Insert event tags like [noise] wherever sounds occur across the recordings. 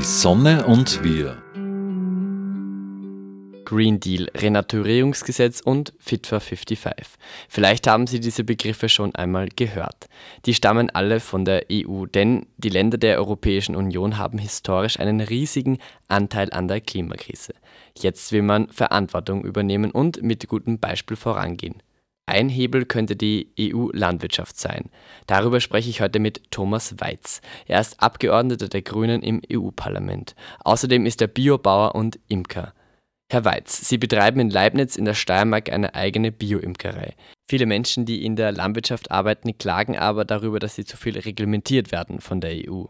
Die Sonne und wir. Green Deal, Renaturierungsgesetz und Fit for 55. Vielleicht haben Sie diese Begriffe schon einmal gehört. Die stammen alle von der EU, denn die Länder der Europäischen Union haben historisch einen riesigen Anteil an der Klimakrise. Jetzt will man Verantwortung übernehmen und mit gutem Beispiel vorangehen. Ein Hebel könnte die EU-Landwirtschaft sein. Darüber spreche ich heute mit Thomas Weiz. Er ist Abgeordneter der Grünen im EU-Parlament. Außerdem ist er Biobauer und Imker. Herr Weiz, Sie betreiben in Leibniz in der Steiermark eine eigene Bio-Imkerei. Viele Menschen, die in der Landwirtschaft arbeiten, klagen aber darüber, dass sie zu viel reglementiert werden von der EU.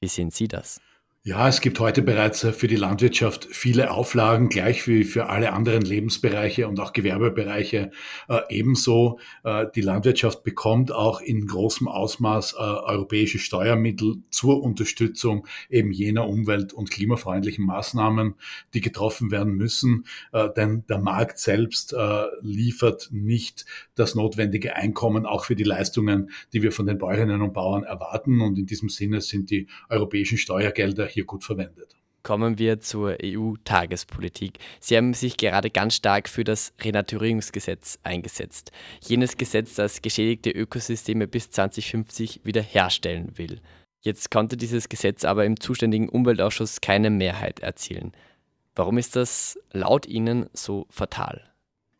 Wie sehen Sie das? Ja, es gibt heute bereits äh, für die Landwirtschaft viele Auflagen, gleich wie für alle anderen Lebensbereiche und auch Gewerbebereiche äh, ebenso. Äh, die Landwirtschaft bekommt auch in großem Ausmaß äh, europäische Steuermittel zur Unterstützung eben jener umwelt- und klimafreundlichen Maßnahmen, die getroffen werden müssen. Äh, denn der Markt selbst äh, liefert nicht das notwendige Einkommen auch für die Leistungen, die wir von den Bäuerinnen und Bauern erwarten. Und in diesem Sinne sind die europäischen Steuergelder hier gut verwendet. Kommen wir zur EU-Tagespolitik. Sie haben sich gerade ganz stark für das Renaturierungsgesetz eingesetzt. Jenes Gesetz, das geschädigte Ökosysteme bis 2050 wiederherstellen will. Jetzt konnte dieses Gesetz aber im zuständigen Umweltausschuss keine Mehrheit erzielen. Warum ist das laut Ihnen so fatal?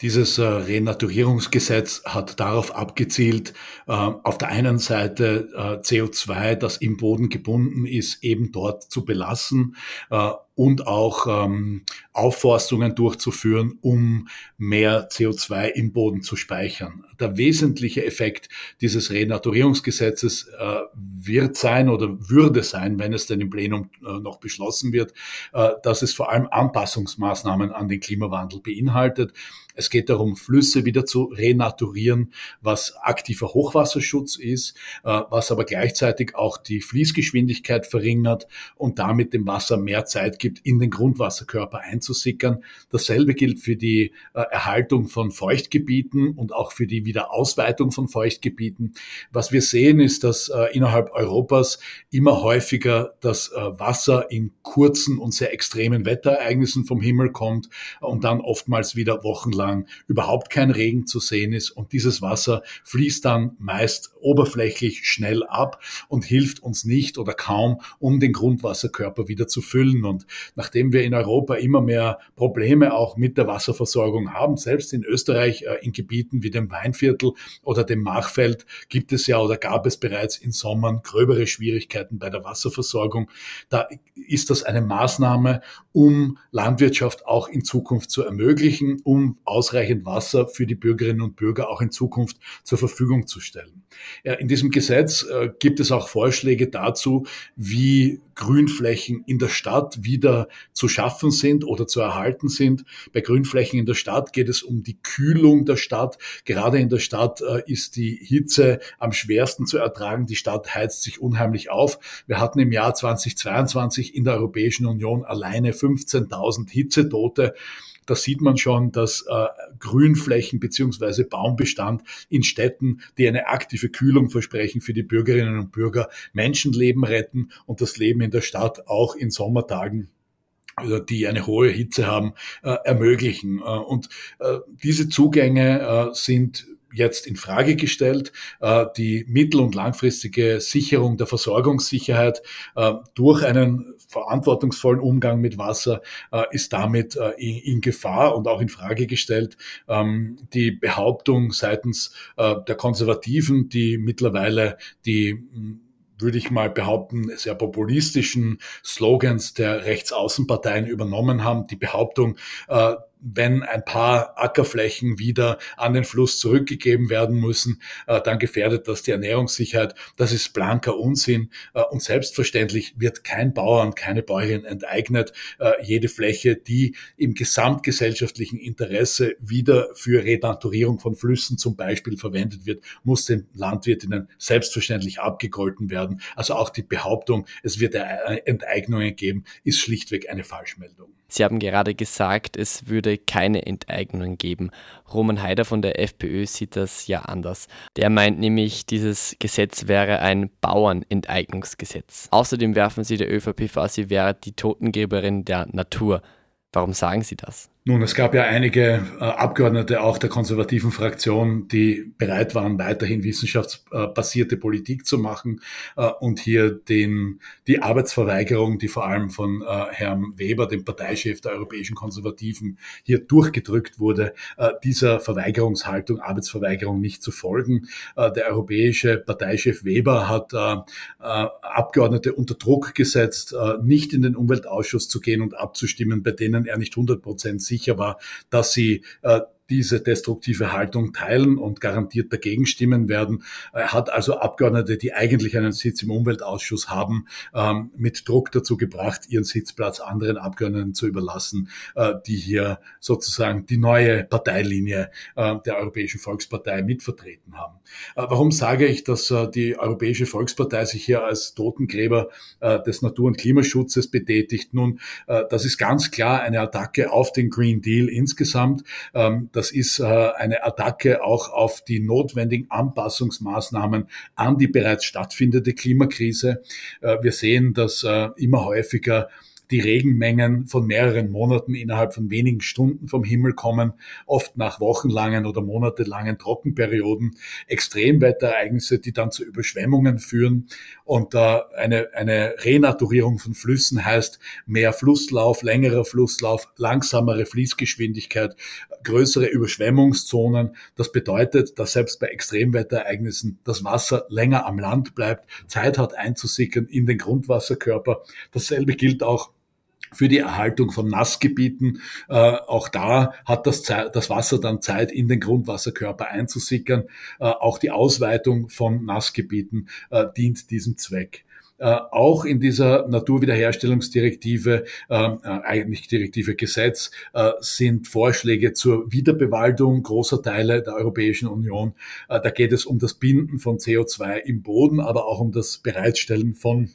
Dieses äh, Renaturierungsgesetz hat darauf abgezielt, äh, auf der einen Seite äh, CO2, das im Boden gebunden ist, eben dort zu belassen äh, und auch ähm, Aufforstungen durchzuführen, um mehr CO2 im Boden zu speichern. Der wesentliche Effekt dieses Renaturierungsgesetzes äh, wird sein oder würde sein, wenn es denn im Plenum äh, noch beschlossen wird, äh, dass es vor allem Anpassungsmaßnahmen an den Klimawandel beinhaltet. Es geht darum, Flüsse wieder zu renaturieren, was aktiver Hochwasserschutz ist, äh, was aber gleichzeitig auch die Fließgeschwindigkeit verringert und damit dem Wasser mehr Zeit gibt, in den Grundwasserkörper einzusickern. Dasselbe gilt für die äh, Erhaltung von Feuchtgebieten und auch für die Wiederausweitung von Feuchtgebieten. Was wir sehen, ist, dass äh, innerhalb Europas immer häufiger das äh, Wasser in kurzen und sehr extremen Wetterereignissen vom Himmel kommt und dann oftmals wieder wochenlang überhaupt kein Regen zu sehen ist. Und dieses Wasser fließt dann meist oberflächlich schnell ab und hilft uns nicht oder kaum, um den Grundwasserkörper wieder zu füllen. Und nachdem wir in Europa immer mehr Probleme auch mit der Wasserversorgung haben, selbst in Österreich äh, in Gebieten wie dem Weinviertel oder dem Machfeld gibt es ja oder gab es bereits in Sommern gröbere Schwierigkeiten bei der Wasserversorgung. Da ist das eine Maßnahme, um Landwirtschaft auch in Zukunft zu ermöglichen, um ausreichend Wasser für die Bürgerinnen und Bürger auch in Zukunft zur Verfügung zu stellen. In diesem Gesetz äh, gibt es auch Vorschläge dazu, wie Grünflächen in der Stadt wieder zu schaffen sind oder zu erhalten sind. Bei Grünflächen in der Stadt geht es um die Kühlung der Stadt. Gerade in der Stadt äh, ist die Hitze am schwersten zu ertragen. Die Stadt heizt sich unheimlich auf. Wir hatten im Jahr 2022 in der Europäischen Union alleine 15.000 Hitzetote. Da sieht man schon, dass äh, Grünflächen beziehungsweise Baumbestand in Städten, die eine aktive Kühlung versprechen für die Bürgerinnen und Bürger, Menschenleben retten und das Leben in der Stadt auch in Sommertagen äh, die eine hohe Hitze haben, äh, ermöglichen. Äh, und äh, diese Zugänge äh, sind jetzt in Frage gestellt. Äh, die mittel- und langfristige Sicherung der Versorgungssicherheit durch einen verantwortungsvollen Umgang mit Wasser äh, ist damit in Gefahr und auch in Frage gestellt. Ähm, die Behauptung seitens der Konservativen, die mittlerweile die hm, würde ich mal behaupten, sehr populistischen Slogans der Rechtsaußenparteien übernommen haben. Die Behauptung, wenn ein paar Ackerflächen wieder an den Fluss zurückgegeben werden müssen, äh, dann gefährdet das die Ernährungssicherheit. Das ist blanker Unsinn. Äh, und selbstverständlich wird kein Bauer und keine Bäuerin enteignet. Äh, jede Fläche, die im gesamtgesellschaftlichen Interesse wieder für Renaturierung von Flüssen zum Beispiel verwendet wird, muss den Landwirtinnen selbstverständlich abgegolten werden. Also auch die Behauptung, es wird Enteignungen geben, ist schlichtweg eine Falschmeldung. Sie haben gerade gesagt, es würde keine Enteignungen geben. Roman Haider von der FPÖ sieht das ja anders. Der meint nämlich, dieses Gesetz wäre ein Bauernenteignungsgesetz. Außerdem werfen sie der ÖVP vor, sie wäre die Totengeberin der Natur. Warum sagen Sie das? Nun, es gab ja einige äh, Abgeordnete auch der konservativen Fraktion, die bereit waren, weiterhin wissenschaftsbasierte Politik zu machen äh, und hier den, die Arbeitsverweigerung, die vor allem von äh, Herrn Weber, dem Parteichef der europäischen Konservativen, hier durchgedrückt wurde, äh, dieser Verweigerungshaltung, Arbeitsverweigerung nicht zu folgen. Äh, der europäische Parteichef Weber hat äh, Abgeordnete unter Druck gesetzt, nicht in den Umweltausschuss zu gehen und abzustimmen, bei denen er nicht 100 Prozent sicher war, dass sie äh, diese destruktive Haltung teilen und garantiert dagegen stimmen werden. Er hat also Abgeordnete, die eigentlich einen Sitz im Umweltausschuss haben, ähm, mit Druck dazu gebracht, ihren Sitzplatz anderen Abgeordneten zu überlassen, äh, die hier sozusagen die neue Parteilinie äh, der Europäischen Volkspartei mitvertreten haben. Äh, warum sage ich, dass die Europäische Volkspartei sich hier als Totengräber des Natur- und Klimaschutzes betätigt? Nun, das ist ganz klar eine Attacke auf den Green Deal insgesamt. Ähm, das ist äh, eine Attacke auch auf die notwendigen Anpassungsmaßnahmen an die bereits stattfindende Klimakrise. Äh, wir sehen, dass äh, immer häufiger die Regenmengen von mehreren Monaten innerhalb von wenigen Stunden vom Himmel kommen, oft nach wochenlangen oder monatelangen Trockenperioden, Extremwetterereignisse, die dann zu Überschwemmungen führen. Und äh, eine, eine Renaturierung von Flüssen heißt mehr Flusslauf, längerer Flusslauf, langsamere Fließgeschwindigkeit, größere Überschwemmungszonen. Das bedeutet, dass selbst bei Extremwetterereignissen das Wasser länger am Land bleibt, Zeit hat einzusickern in den Grundwasserkörper. Dasselbe gilt auch für die Erhaltung von Nassgebieten. Äh, auch da hat das, das Wasser dann Zeit, in den Grundwasserkörper einzusickern. Äh, auch die Ausweitung von Nassgebieten äh, dient diesem Zweck. Äh, auch in dieser Naturwiederherstellungsdirektive, äh, äh, eigentlich Direktive Gesetz, äh, sind Vorschläge zur Wiederbewaldung großer Teile der Europäischen Union. Äh, da geht es um das Binden von CO2 im Boden, aber auch um das Bereitstellen von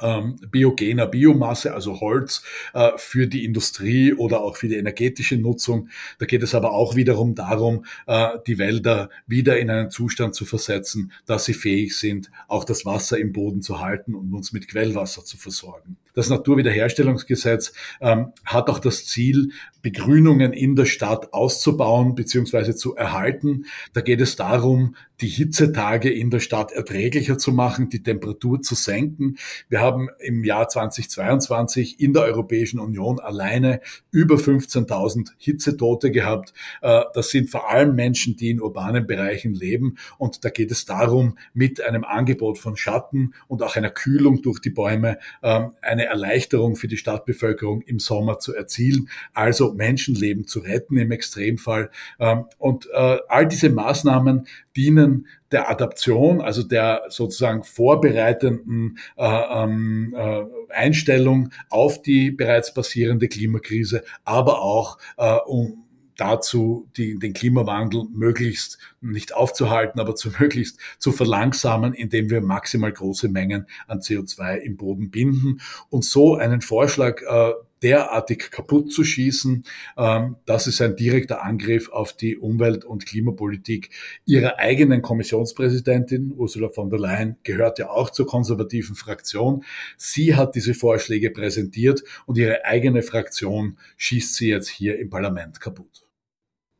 ähm, biogener Biomasse, also Holz, äh, für die Industrie oder auch für die energetische Nutzung. Da geht es aber auch wiederum darum, äh, die Wälder wieder in einen Zustand zu versetzen, dass sie fähig sind, auch das Wasser im Boden zu halten und uns mit Quellwasser zu versorgen. Das Naturwiederherstellungsgesetz ähm, hat auch das Ziel, Begrünungen in der Stadt auszubauen bzw. zu erhalten. Da geht es darum, die Hitzetage in der Stadt erträglicher zu machen, die Temperatur zu senken. Wir haben im Jahr 2022 in der Europäischen Union alleine über 15.000 Hitzetote gehabt. Äh, das sind vor allem Menschen, die in urbanen Bereichen leben. Und da geht es darum, mit einem Angebot von Schatten und auch einer Kühlung durch die Bäume ähm, eine Erleichterung für die Stadtbevölkerung im Sommer zu erzielen. Also Menschenleben zu retten im Extremfall. Ähm, und äh, all diese Maßnahmen dienen der Adaption, also der sozusagen vorbereitenden äh, ähm, äh, Einstellung auf die bereits passierende Klimakrise, aber auch um dazu, die, den Klimawandel möglichst nicht aufzuhalten, aber zu [laughs] möglichst zu verlangsamen, indem wir maximal große Mengen an CO2 im Boden binden und so einen Vorschlag äh, derartig kaputt zu schießen, ähm, das ist ein direkter Angriff auf die Umwelt- und Klimapolitik ihrer eigenen Kommissionspräsidentin. Ursula von der Leyen gehört ja auch zur konservativen Fraktion. Sie hat diese Vorschläge präsentiert und ihre eigene Fraktion schießt sie jetzt hier im Parlament kaputt.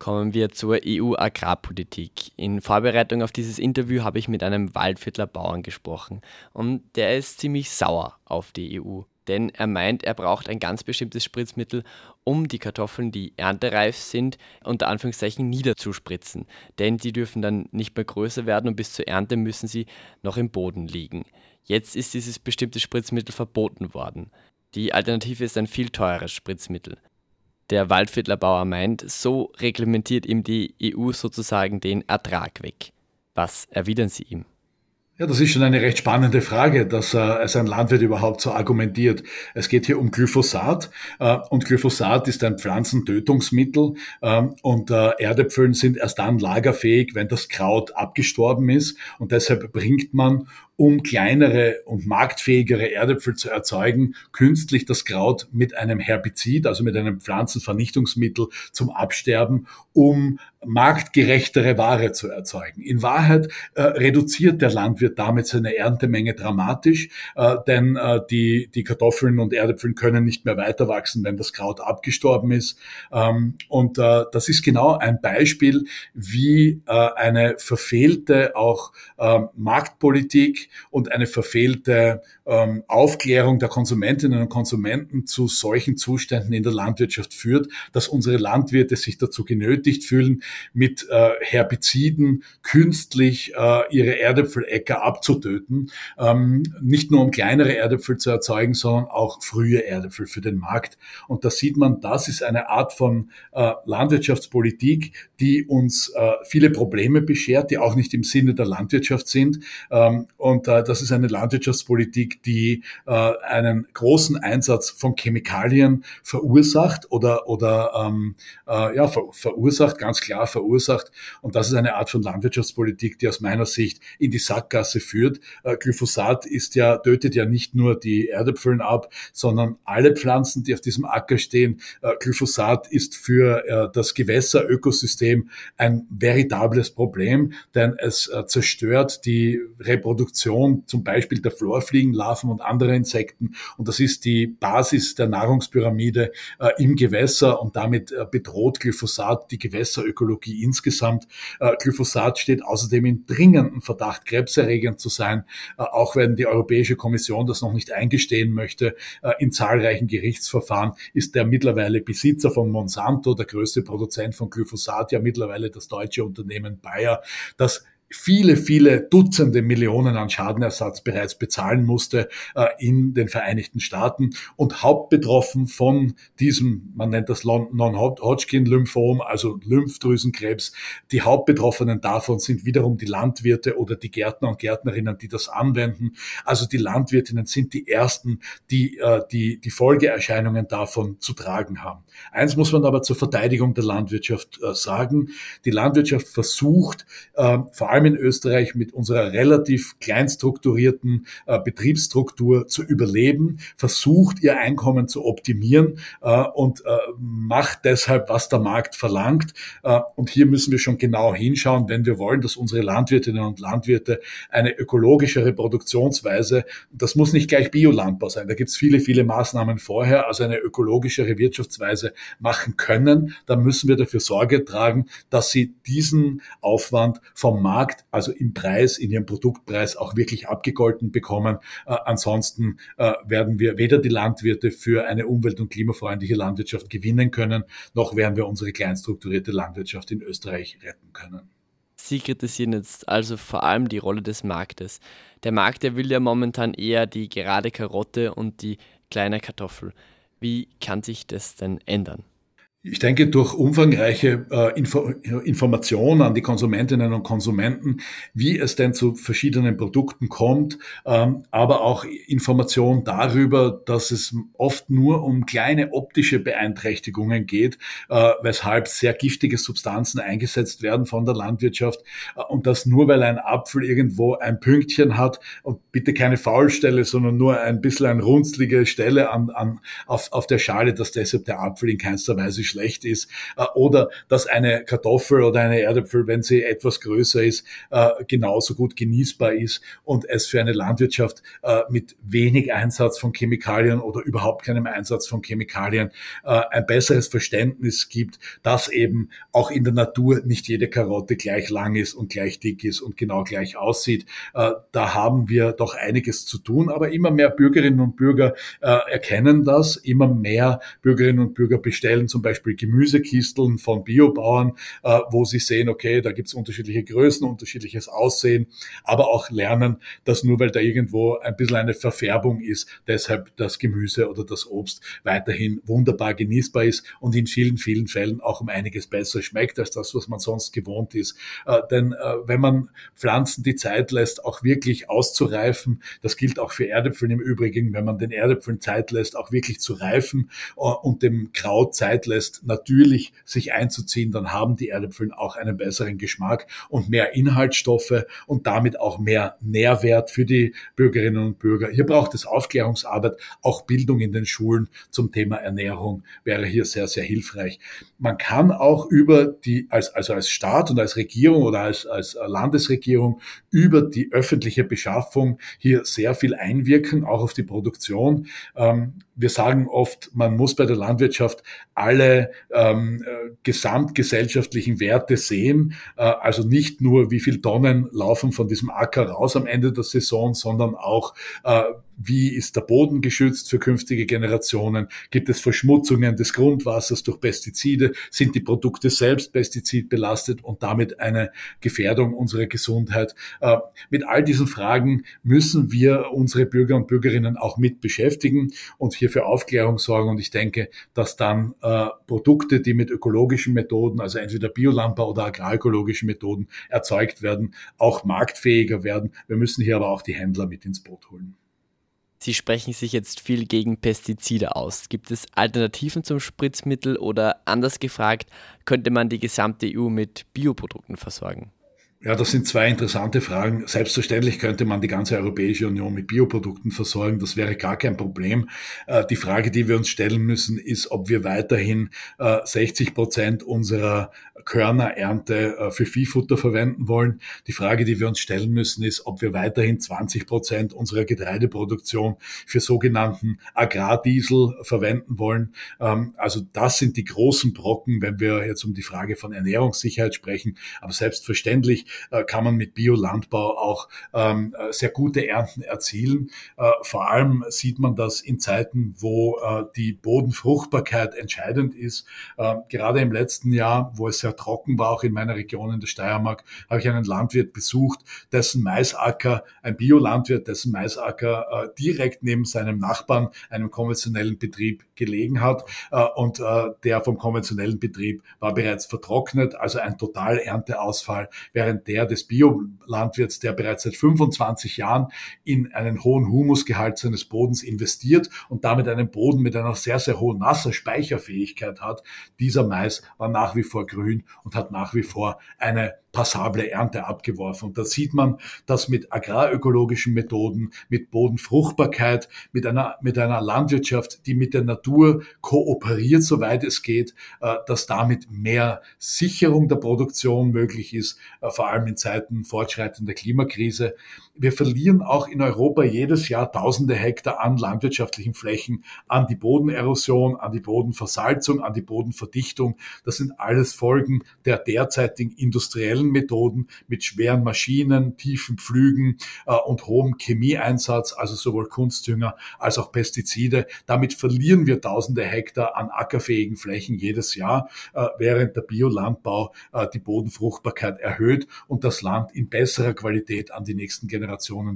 Kommen wir zur EU-Agrarpolitik. In Vorbereitung auf dieses Interview habe ich mit einem Waldviertler Bauern gesprochen und der ist ziemlich sauer auf die EU. Denn er meint, er braucht ein ganz bestimmtes Spritzmittel, um die Kartoffeln, die erntereif sind, unter Anführungszeichen niederzuspritzen. Denn die dürfen dann nicht mehr größer werden und bis zur Ernte müssen sie noch im Boden liegen. Jetzt ist dieses bestimmte Spritzmittel verboten worden. Die Alternative ist ein viel teureres Spritzmittel. Der Waldviertlerbauer meint, so reglementiert ihm die EU sozusagen den Ertrag weg. Was erwidern Sie ihm? Ja, das ist schon eine recht spannende Frage, dass äh, ein Landwirt überhaupt so argumentiert. Es geht hier um Glyphosat äh, und Glyphosat ist ein Pflanzentötungsmittel äh, und äh, Erdäpfeln sind erst dann lagerfähig, wenn das Kraut abgestorben ist und deshalb bringt man um kleinere und marktfähigere Erdäpfel zu erzeugen, künstlich das Kraut mit einem Herbizid, also mit einem Pflanzenvernichtungsmittel zum Absterben, um marktgerechtere Ware zu erzeugen. In Wahrheit äh, reduziert der Landwirt damit seine Erntemenge dramatisch, äh, denn äh, die, die Kartoffeln und Erdäpfeln können nicht mehr weiter wachsen, wenn das Kraut abgestorben ist. Ähm, und äh, das ist genau ein Beispiel, wie äh, eine verfehlte auch äh, Marktpolitik und eine verfehlte ähm, Aufklärung der Konsumentinnen und Konsumenten zu solchen Zuständen in der Landwirtschaft führt, dass unsere Landwirte sich dazu genötigt fühlen, mit äh, Herbiziden künstlich äh, ihre Erdäpfeläcker abzutöten, ähm, nicht nur um kleinere Erdäpfel zu erzeugen, sondern auch frühe Erdäpfel für den Markt. Und da sieht man, das ist eine Art von äh, Landwirtschaftspolitik, die uns äh, viele Probleme beschert, die auch nicht im Sinne der Landwirtschaft sind. Ähm, und äh, das ist eine Landwirtschaftspolitik, die äh, einen großen Einsatz von Chemikalien verursacht oder, oder ähm, äh, ja, ver verursacht, ganz klar verursacht. Und das ist eine Art von Landwirtschaftspolitik, die aus meiner Sicht in die Sackgasse führt. Äh, Glyphosat ist ja, tötet ja nicht nur die Erdäpfeln ab, sondern alle Pflanzen, die auf diesem Acker stehen. Äh, Glyphosat ist für äh, das Gewässerökosystem ein veritables Problem, denn es äh, zerstört die Reproduktion zum Beispiel der Florfliegenlarven und anderer Insekten. Und das ist die Basis der Nahrungspyramide äh, im Gewässer und damit äh, bedroht Glyphosat die Gewässerökologie insgesamt. Äh, Glyphosat steht außerdem in dringendem Verdacht, krebserregend zu sein, äh, auch wenn die Europäische Kommission das noch nicht eingestehen möchte. Äh, in zahlreichen Gerichtsverfahren ist der mittlerweile Besitzer von Monsanto, der größte Produzent von Glyphosat, ja mittlerweile das deutsche Unternehmen Bayer, das viele, viele Dutzende Millionen an Schadenersatz bereits bezahlen musste äh, in den Vereinigten Staaten und hauptbetroffen von diesem, man nennt das Non-Hodgkin-Lymphom, also Lymphdrüsenkrebs. Die Hauptbetroffenen davon sind wiederum die Landwirte oder die Gärtner und Gärtnerinnen, die das anwenden. Also die Landwirtinnen sind die ersten, die äh, die, die Folgeerscheinungen davon zu tragen haben. Eins muss man aber zur Verteidigung der Landwirtschaft äh, sagen. Die Landwirtschaft versucht, äh, vor allem allem in Österreich mit unserer relativ kleinstrukturierten äh, Betriebsstruktur zu überleben, versucht ihr Einkommen zu optimieren äh, und äh, macht deshalb, was der Markt verlangt. Äh, und hier müssen wir schon genau hinschauen, wenn wir wollen, dass unsere Landwirtinnen und Landwirte eine ökologischere Produktionsweise, das muss nicht gleich Biolandbau sein, da gibt es viele, viele Maßnahmen vorher, also eine ökologischere Wirtschaftsweise machen können, dann müssen wir dafür Sorge tragen, dass sie diesen Aufwand vom Markt Markt, also im Preis, in ihrem Produktpreis auch wirklich abgegolten bekommen. Äh, ansonsten äh, werden wir weder die Landwirte für eine umwelt- und klimafreundliche Landwirtschaft gewinnen können, noch werden wir unsere kleinstrukturierte Landwirtschaft in Österreich retten können. Sie kritisieren jetzt also vor allem die Rolle des Marktes. Der Markt, der will ja momentan eher die gerade Karotte und die kleine Kartoffel. Wie kann sich das denn ändern? Ich denke, durch umfangreiche äh, Info Informationen an die Konsumentinnen und Konsumenten, wie es denn zu verschiedenen Produkten kommt, ähm, aber auch Information darüber, dass es oft nur um kleine optische Beeinträchtigungen geht, äh, weshalb sehr giftige Substanzen eingesetzt werden von der Landwirtschaft äh, und das nur, weil ein Apfel irgendwo ein Pünktchen hat und bitte keine Faulstelle, sondern nur ein bisschen eine runzlige Stelle an, an, auf, auf der Schale, dass deshalb der Apfel in keinster Weise schlecht ist, äh, oder dass eine Kartoffel oder eine Erdäpfel, wenn sie etwas größer ist, äh, genauso gut genießbar ist und es für eine Landwirtschaft äh, mit wenig Einsatz von Chemikalien oder überhaupt keinem Einsatz von Chemikalien ein besseres Verständnis gibt, dass eben auch in der Natur nicht jede Karotte gleich lang ist und gleich dick ist und genau gleich aussieht. Da haben wir doch einiges zu tun, aber immer mehr Bürgerinnen und Bürger erkennen das, immer mehr Bürgerinnen und Bürger bestellen zum Beispiel Beispiel Gemüsekisteln von Biobauern, äh, wo sie sehen, okay, da gibt es unterschiedliche Größen, unterschiedliches Aussehen, aber auch lernen, dass nur weil da irgendwo ein bisschen eine Verfärbung ist, deshalb das Gemüse oder das Obst weiterhin wunderbar genießbar ist und in vielen, vielen Fällen auch um einiges besser schmeckt als das, was man sonst gewohnt ist. Äh, denn äh, wenn man Pflanzen die Zeit lässt, auch wirklich auszureifen, das gilt auch für Erdäpfeln im Übrigen, wenn man den Erdäpfeln Zeit lässt, auch wirklich zu reifen und dem Kraut Zeit lässt, lässt, natürlich sich einzuziehen, dann haben die Erdäpfel auch einen besseren Geschmack und mehr Inhaltsstoffe und damit auch mehr Nährwert für die Bürgerinnen und Bürger. Hier braucht es Aufklärungsarbeit, auch Bildung in den Schulen zum Thema Ernährung wäre hier sehr, sehr hilfreich. Man kann auch über die, als, also als Staat und als Regierung oder als, als Landesregierung über die öffentliche Beschaffung hier sehr viel einwirken, auch auf die Produktion. Ähm, wir sagen oft, man muss bei der Landwirtschaft alle ähm, äh, gesamtgesellschaftlichen Werte sehen, äh, also nicht nur, wie viel Tonnen laufen von diesem Acker raus am Ende der Saison, sondern auch, äh, wie ist der Boden geschützt für künftige Generationen? Gibt es Verschmutzungen des Grundwassers durch Pestizide? Sind die Produkte selbst pestizidbelastet und damit eine Gefährdung unserer Gesundheit? Äh, mit all diesen Fragen müssen wir unsere Bürger und Bürgerinnen auch mit beschäftigen und hier für Aufklärung sorgen. Und ich denke, dass dann äh, Produkte, die mit ökologischen Methoden, also entweder Biolandbau oder agroökologischen Methoden erzeugt werden, auch marktfähiger werden. Wir müssen hier aber auch die Händler mit ins Boot holen. Sie sprechen sich jetzt viel gegen Pestizide aus. Gibt es Alternativen zum Spritzmittel oder anders gefragt, könnte man die gesamte EU mit Bioprodukten versorgen? Ja, das sind zwei interessante Fragen. Selbstverständlich könnte man die ganze Europäische Union mit Bioprodukten versorgen. Das wäre gar kein Problem. Äh, die Frage, die wir uns stellen müssen, ist, ob wir weiterhin 60 äh, Prozent unserer Körnerernte äh, für Viehfutter verwenden wollen. Die Frage, die wir uns stellen müssen, ist, ob wir weiterhin 20 Prozent unserer Getreideproduktion für sogenannten Agrardiesel verwenden wollen. Ähm, also das sind die großen Brocken, wenn wir jetzt um die Frage von Ernährungssicherheit sprechen. Aber selbstverständlich kann man mit Biolandbau auch ähm, äh, sehr gute Ernten erzielen. Äh, vor allem sieht man das in Zeiten, wo die Bodenfruchtbarkeit entscheidend ist. Gerade im letzten Jahr, wo es sehr trocken war, auch in meiner Region in der Steiermark, habe ich einen Landwirt besucht, dessen Maisacker, ein Biolandwirt, dessen Maisacker direkt neben seinem Nachbarn, einem konventionellen Betrieb, gelegen hat. und der vom konventionellen Betrieb war bereits vertrocknet, also ein Totalernteausfall, während der des Biolandwirts, der bereits seit 25 Jahren in einen hohen Humusgehalt seines Bodens investiert und damit einen Boden mit einer sehr, sehr hohen Wasserspeicherfähigkeit hat. Dieser Mais war nach wie vor grün und hat nach wie vor eine passable Ernte abgeworfen. Und da sieht man, dass mit agrarökologischen Methoden, mit Bodenfruchtbarkeit, mit einer, mit einer Landwirtschaft, die mit der Natur kooperiert, soweit es geht, äh, dass damit mehr Sicherung der Produktion möglich ist, äh, vor allem in Zeiten fortschreitender Klimakrise. Wir verlieren auch in Europa jedes Jahr tausende Hektar an landwirtschaftlichen Flächen an die Bodenerosion, an die Bodenversalzung, an die Bodenverdichtung. Das sind alles Folgen der derzeitigen industriellen Methoden mit schweren Maschinen, tiefen Pflügen äh, und hohem Chemieeinsatz, also sowohl Kunstdünger als auch Pestizide. Damit verlieren wir tausende Hektar an ackerfähigen Flächen jedes Jahr, äh, während der Biolandbau äh, die Bodenfruchtbarkeit erhöht und das Land in besserer Qualität an die nächsten Generationen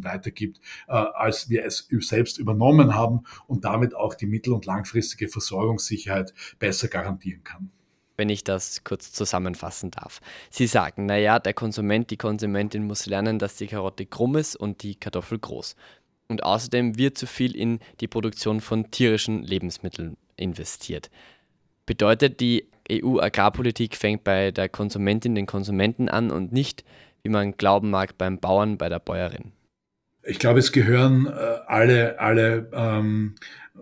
weitergibt, äh, als wir es selbst übernommen haben und damit auch die mittel- und langfristige Versorgungssicherheit besser garantieren kann wenn ich das kurz zusammenfassen darf. Sie sagen, naja, der Konsument, die Konsumentin muss lernen, dass die Karotte krumm ist und die Kartoffel groß. Und außerdem wird zu viel in die Produktion von tierischen Lebensmitteln investiert. Bedeutet, die EU-Agrarpolitik fängt bei der Konsumentin, den Konsumenten an und nicht, wie man glauben mag, beim Bauern, bei der Bäuerin. Ich glaube, es gehören äh, alle, alle ähm,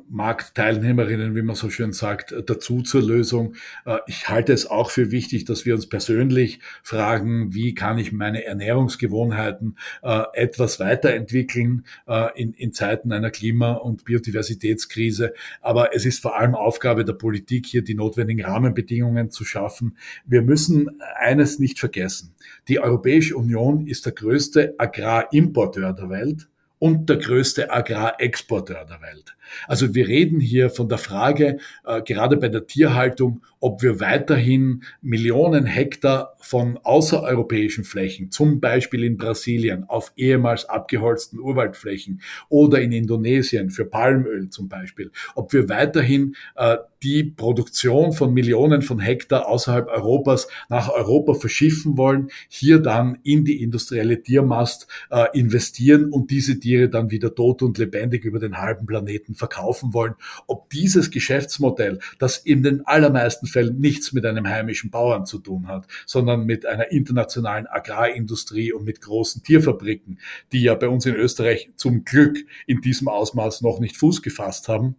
Marktteilnehmerinnen, wie man so schön sagt, dazu zur Lösung. Äh, ich halte es auch für wichtig, dass wir uns persönlich fragen, wie kann ich meine Ernährungsgewohnheiten äh, etwas weiterentwickeln äh, in, in Zeiten einer Klima- und Biodiversitätskrise. Aber es ist vor allem Aufgabe der Politik, hier die notwendigen Rahmenbedingungen zu schaffen. Wir müssen eines nicht vergessen. Die Europäische Union ist der größte Agrarimporteur der Welt und der größte Agrarexporteur der Welt. Also wir reden hier von der Frage, äh, gerade bei der Tierhaltung, ob wir weiterhin Millionen Hektar von außereuropäischen Flächen, zum Beispiel in Brasilien auf ehemals abgeholzten Urwaldflächen oder in Indonesien für Palmöl zum Beispiel, ob wir weiterhin äh, die Produktion von Millionen von Hektar außerhalb Europas nach Europa verschiffen wollen, hier dann in die industrielle Tiermast äh, investieren und diese Tiere dann wieder tot und lebendig über den halben Planeten verkaufen wollen. Ob dieses Geschäftsmodell, das in den allermeisten Fällen nichts mit einem heimischen Bauern zu tun hat, sondern mit einer internationalen Agrarindustrie und mit großen Tierfabriken, die ja bei uns in Österreich zum Glück in diesem Ausmaß noch nicht Fuß gefasst haben,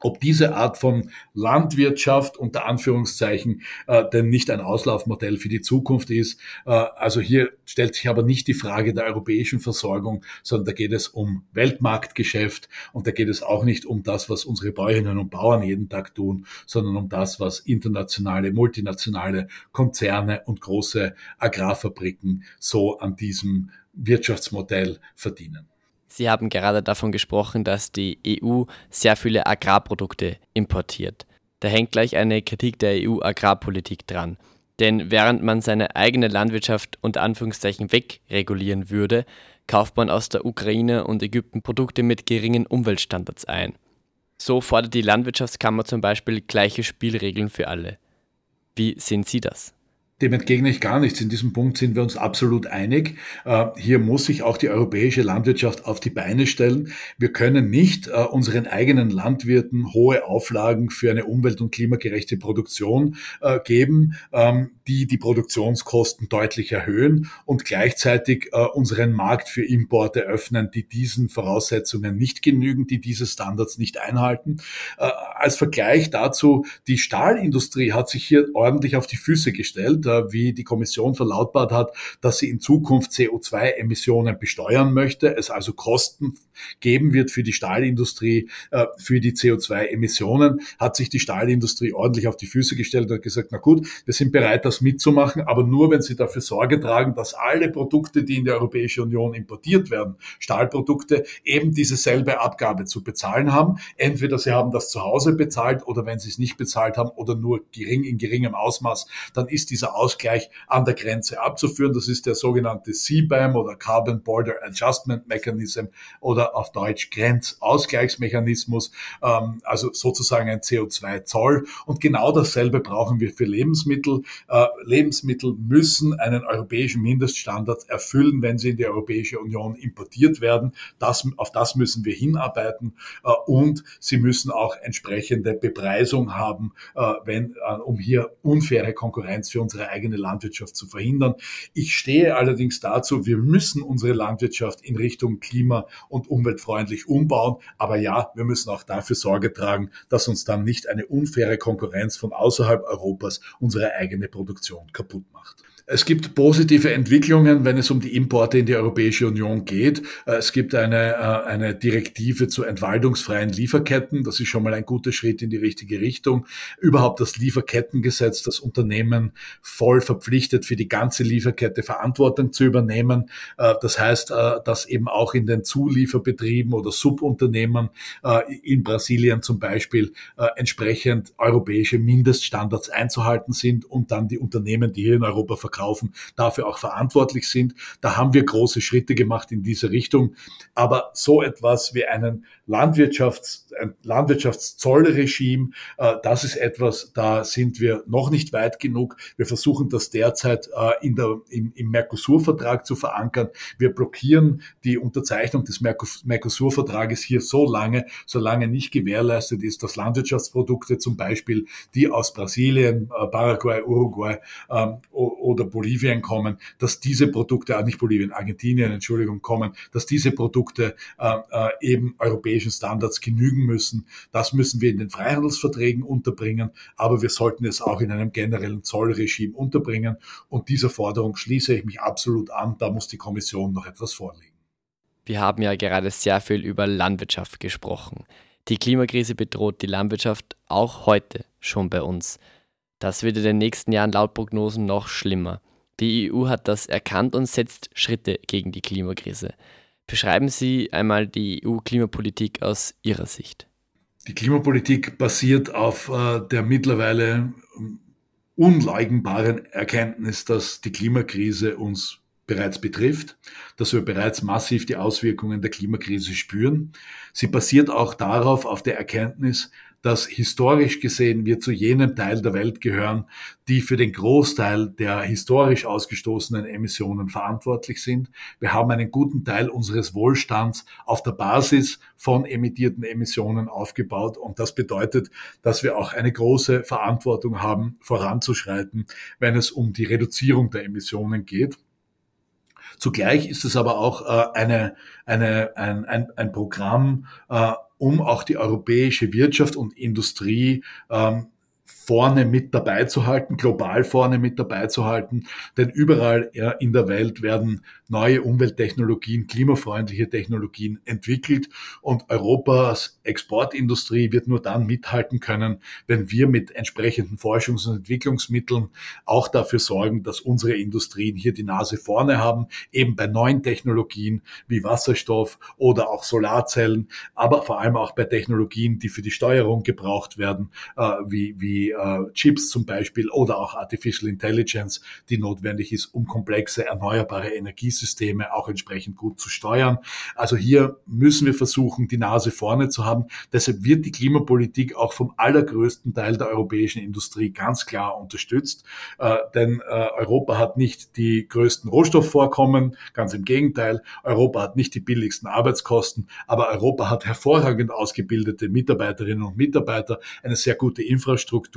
ob diese Art von Landwirtschaft unter Anführungszeichen äh, denn nicht ein Auslaufmodell für die Zukunft ist. Äh, also hier stellt sich aber nicht die Frage der europäischen Versorgung, sondern da geht es um Weltmarktgeschäft und da geht es auch nicht um das, was unsere Bäuerinnen und Bauern jeden Tag tun, sondern um das, was internationale, multinationale Konzerne und große Agrarfabriken so an diesem Wirtschaftsmodell verdienen. Sie haben gerade davon gesprochen, dass die EU sehr viele Agrarprodukte importiert. Da hängt gleich eine Kritik der EU-Agrarpolitik dran. Denn während man seine eigene Landwirtschaft unter Anführungszeichen wegregulieren würde, kauft man aus der Ukraine und Ägypten Produkte mit geringen Umweltstandards ein. So fordert die Landwirtschaftskammer zum Beispiel gleiche Spielregeln für alle. Wie sehen Sie das? Dem entgegne ich gar nichts. In diesem Punkt sind wir uns absolut einig. Äh, hier muss sich auch die europäische Landwirtschaft auf die Beine stellen. Wir können nicht äh, unseren eigenen Landwirten hohe Auflagen für eine umwelt- und klimagerechte Produktion äh, geben, ähm, die die Produktionskosten deutlich erhöhen und gleichzeitig unseren Markt für Importe öffnen, die diesen Voraussetzungen nicht genügen, die diese Standards nicht einhalten. Als Vergleich dazu, die Stahlindustrie hat sich hier ordentlich auf die Füße gestellt wie die Kommission verlautbart hat, dass sie in Zukunft CO2-Emissionen besteuern möchte, es also Kosten geben wird für die Stahlindustrie, äh, für die CO2-Emissionen, hat sich die Stahlindustrie ordentlich auf die Füße gestellt und gesagt, na gut, wir sind bereit, das mitzumachen, aber nur, wenn sie dafür Sorge tragen, dass alle Produkte, die in die Europäische Union importiert werden, Stahlprodukte, eben diese selbe Abgabe zu bezahlen haben. Entweder sie haben das zu Hause bezahlt oder wenn sie es nicht bezahlt haben oder nur gering in geringem Ausmaß, dann ist dieser Ausgleich an der Grenze abzuführen. Das ist der sogenannte CBAM oder Carbon Border Adjustment Mechanism oder auf Deutsch Grenzausgleichsmechanismus, ähm, also sozusagen ein CO2-Zoll. Und genau dasselbe brauchen wir für Lebensmittel. Äh, Lebensmittel müssen einen europäischen Mindeststandard erfüllen, wenn sie in die Europäische Union importiert werden. Das, auf das müssen wir hinarbeiten äh, und sie müssen auch entsprechende Bepreisung haben, äh, wenn, äh, um hier unfaire Konkurrenz für unsere eigene Landwirtschaft zu verhindern. Ich stehe allerdings dazu, wir müssen unsere Landwirtschaft in Richtung klima- und umweltfreundlich umbauen. Aber ja, wir müssen auch dafür Sorge tragen, dass uns dann nicht eine unfaire Konkurrenz von außerhalb Europas unsere eigene Produktion kaputt macht. Es gibt positive Entwicklungen, wenn es um die Importe in die Europäische Union geht. Äh, es gibt eine, äh, eine Direktive zu entwaldungsfreien Lieferketten. Das ist schon mal ein guter Schritt in die richtige Richtung. Überhaupt das Lieferkettengesetz, das Unternehmen voll verpflichtet, für die ganze Lieferkette Verantwortung zu übernehmen. Äh, das heißt, dass eben auch in den Zulieferbetrieben oder Subunternehmen in Brasilien zum Beispiel entsprechend europäische Mindeststandards einzuhalten sind und dann die Unternehmen, die hier in Europa verkaufen, verkaufen, dafür auch verantwortlich sind. Da haben wir große Schritte gemacht in diese Richtung. Aber so etwas wie einen Landwirtschafts, ein Landwirtschaftszollregime, äh, das ist etwas, da sind wir noch nicht weit genug. Wir versuchen das derzeit äh, in der, im, im Mercosur-Vertrag zu verankern. Wir blockieren die Unterzeichnung des Mercosur-Vertrages hier so lange, solange nicht gewährleistet ist, dass Landwirtschaftsprodukte zum Beispiel, die aus Brasilien, äh, Paraguay, Uruguay ähm, oder Bolivien kommen, dass diese Produkte, äh, nicht Bolivien, Argentinien, Entschuldigung, kommen, dass diese Produkte äh, äh, eben europäischen Standards genügen müssen. Das müssen wir in den Freihandelsverträgen unterbringen, aber wir sollten es auch in einem generellen Zollregime unterbringen. Und dieser Forderung schließe ich mich absolut an. Da muss die Kommission noch etwas vorlegen. Wir haben ja gerade sehr viel über Landwirtschaft gesprochen. Die Klimakrise bedroht die Landwirtschaft auch heute schon bei uns. Das wird in den nächsten Jahren laut Prognosen noch schlimmer. Die EU hat das erkannt und setzt Schritte gegen die Klimakrise. Beschreiben Sie einmal die EU-Klimapolitik aus Ihrer Sicht. Die Klimapolitik basiert auf äh, der mittlerweile unleugnbaren Erkenntnis, dass die Klimakrise uns bereits betrifft, dass wir bereits massiv die Auswirkungen der Klimakrise spüren. Sie basiert auch darauf, auf der Erkenntnis, dass historisch gesehen wir zu jenem Teil der Welt gehören, die für den Großteil der historisch ausgestoßenen Emissionen verantwortlich sind. Wir haben einen guten Teil unseres Wohlstands auf der Basis von emittierten Emissionen aufgebaut und das bedeutet, dass wir auch eine große Verantwortung haben, voranzuschreiten, wenn es um die Reduzierung der Emissionen geht. Zugleich ist es aber auch äh, eine, eine, ein, ein, ein Programm, äh, um auch die europäische Wirtschaft und Industrie ähm, vorne mit dabei zu halten, global vorne mit dabei zu halten. Denn überall in der Welt werden neue Umwelttechnologien, klimafreundliche Technologien entwickelt und Europas Exportindustrie wird nur dann mithalten können, wenn wir mit entsprechenden Forschungs- und Entwicklungsmitteln auch dafür sorgen, dass unsere Industrien hier die Nase vorne haben, eben bei neuen Technologien wie Wasserstoff oder auch Solarzellen, aber vor allem auch bei Technologien, die für die Steuerung gebraucht werden, äh, wie, wie äh, Chips zum Beispiel oder auch Artificial Intelligence, die notwendig ist, um komplexe erneuerbare Energiesysteme auch entsprechend gut zu steuern. Also hier müssen wir versuchen, die Nase vorne zu haben. Deshalb wird die Klimapolitik auch vom allergrößten Teil der europäischen Industrie ganz klar unterstützt. Äh, denn äh, Europa hat nicht die größten Rohstoffvorkommen, ganz im Gegenteil. Europa hat nicht die billigsten Arbeitskosten, aber Europa hat hervorragend ausgebildete Mitarbeiterinnen und Mitarbeiter, eine sehr gute Infrastruktur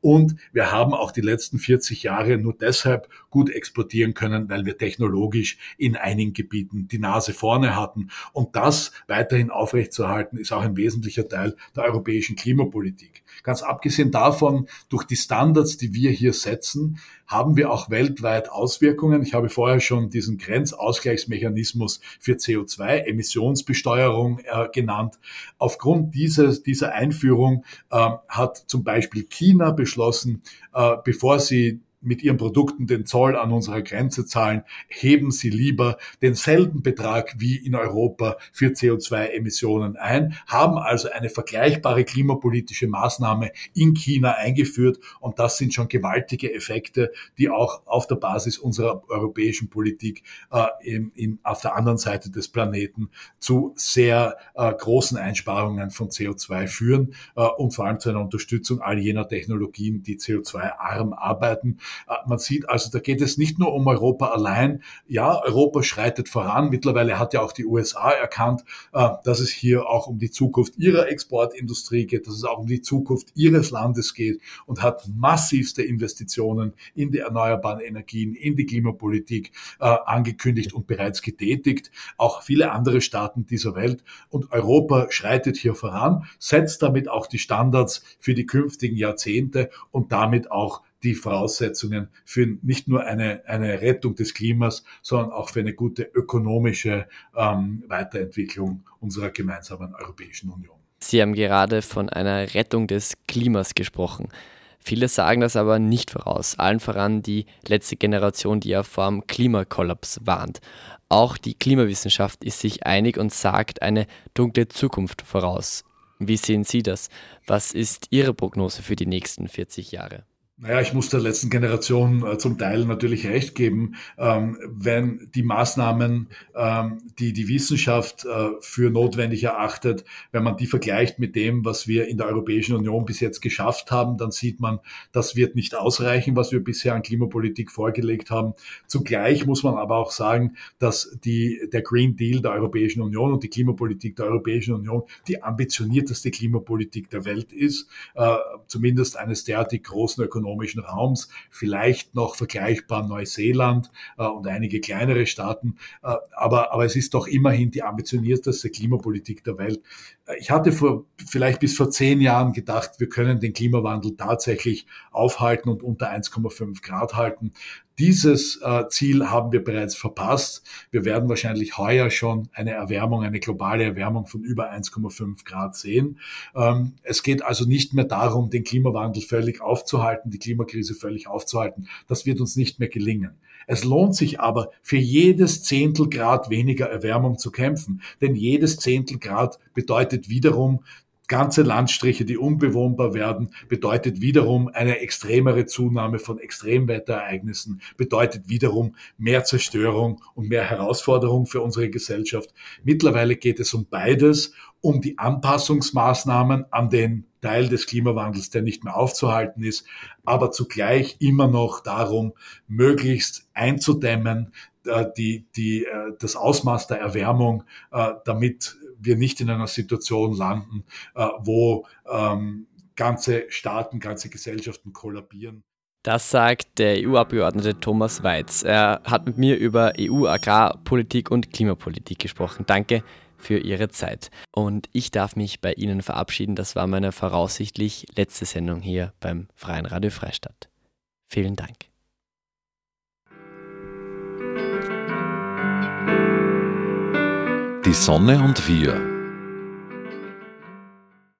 und wir haben auch die letzten 40 Jahre nur deshalb gut exportieren können, weil wir technologisch in einigen Gebieten die Nase vorne hatten. Und das weiterhin aufrechtzuerhalten, ist auch ein wesentlicher Teil der europäischen Klimapolitik. Ganz abgesehen davon, durch die Standards, die wir hier setzen, haben wir auch weltweit Auswirkungen. Ich habe vorher schon diesen Grenzausgleichsmechanismus für CO2-Emissionsbesteuerung äh, genannt. Aufgrund dieses, dieser Einführung äh, hat zum Beispiel China beschlossen, äh, bevor sie mit ihren Produkten den Zoll an unserer Grenze zahlen, heben sie lieber denselben Betrag wie in Europa für CO2-Emissionen ein, haben also eine vergleichbare klimapolitische Maßnahme in China eingeführt und das sind schon gewaltige Effekte, die auch auf der Basis unserer europäischen Politik äh, in, in, auf der anderen Seite des Planeten zu sehr äh, großen Einsparungen von CO2 führen äh, und vor allem zu einer Unterstützung all jener Technologien, die CO2-arm arbeiten. Äh, man sieht also, da geht es nicht nur um Europa allein. Ja, Europa schreitet voran. Mittlerweile hat ja auch die USA erkannt, äh, dass es hier auch um die Zukunft ihrer Exportindustrie geht, dass es auch um die Zukunft ihres Landes geht und hat massivste Investitionen in die erneuerbaren Energien, in die Klimapolitik äh, angekündigt und bereits getätigt. Auch viele andere Staaten dieser Welt. Und Europa schreitet hier voran, setzt damit auch die Standards für die künftigen Jahrzehnte und damit auch die Voraussetzungen für nicht nur eine, eine Rettung des Klimas, sondern auch für eine gute ökonomische ähm, Weiterentwicklung unserer gemeinsamen Europäischen Union. Sie haben gerade von einer Rettung des Klimas gesprochen. Viele sagen das aber nicht voraus, allen voran die letzte Generation, die ja vor dem Klimakollaps warnt. Auch die Klimawissenschaft ist sich einig und sagt eine dunkle Zukunft voraus. Wie sehen Sie das? Was ist Ihre Prognose für die nächsten 40 Jahre? Naja, ich muss der letzten Generation äh, zum Teil natürlich recht geben, ähm, wenn die Maßnahmen, ähm, die die Wissenschaft äh, für notwendig erachtet, wenn man die vergleicht mit dem, was wir in der Europäischen Union bis jetzt geschafft haben, dann sieht man, das wird nicht ausreichen, was wir bisher an Klimapolitik vorgelegt haben. Zugleich muss man aber auch sagen, dass die, der Green Deal der Europäischen Union und die Klimapolitik der Europäischen Union die ambitionierteste Klimapolitik der Welt ist, äh, zumindest eines derartig großen ökonomischen ökonomischen Raums, vielleicht noch vergleichbar Neuseeland äh, und einige kleinere Staaten. Äh, aber, aber es ist doch immerhin die ambitionierteste Klimapolitik der Welt. Äh, ich hatte vor, vielleicht bis vor zehn Jahren gedacht, wir können den Klimawandel tatsächlich aufhalten und unter 1,5 Grad halten. Dieses äh, Ziel haben wir bereits verpasst. Wir werden wahrscheinlich heuer schon eine Erwärmung, eine globale Erwärmung von über 1,5 Grad sehen. Ähm, es geht also nicht mehr darum, den Klimawandel völlig aufzuhalten, die Klimakrise völlig aufzuhalten. Das wird uns nicht mehr gelingen. Es lohnt sich aber, für jedes Zehntel Grad weniger Erwärmung zu kämpfen, denn jedes Zehntel Grad bedeutet wiederum ganze Landstriche, die unbewohnbar werden, bedeutet wiederum eine extremere Zunahme von Extremwetterereignissen, bedeutet wiederum mehr Zerstörung und mehr Herausforderung für unsere Gesellschaft. Mittlerweile geht es um beides, um die Anpassungsmaßnahmen an den Teil des Klimawandels, der nicht mehr aufzuhalten ist, aber zugleich immer noch darum, möglichst einzudämmen, die, die, äh, das Ausmaß der Erwärmung, äh, damit wir nicht in einer Situation landen, wo ähm, ganze Staaten, ganze Gesellschaften kollabieren. Das sagt der EU-Abgeordnete Thomas Weiz. Er hat mit mir über EU-Agrarpolitik und Klimapolitik gesprochen. Danke für Ihre Zeit. Und ich darf mich bei Ihnen verabschieden. Das war meine voraussichtlich letzte Sendung hier beim Freien Radio Freistadt. Vielen Dank. Die Sonne und wir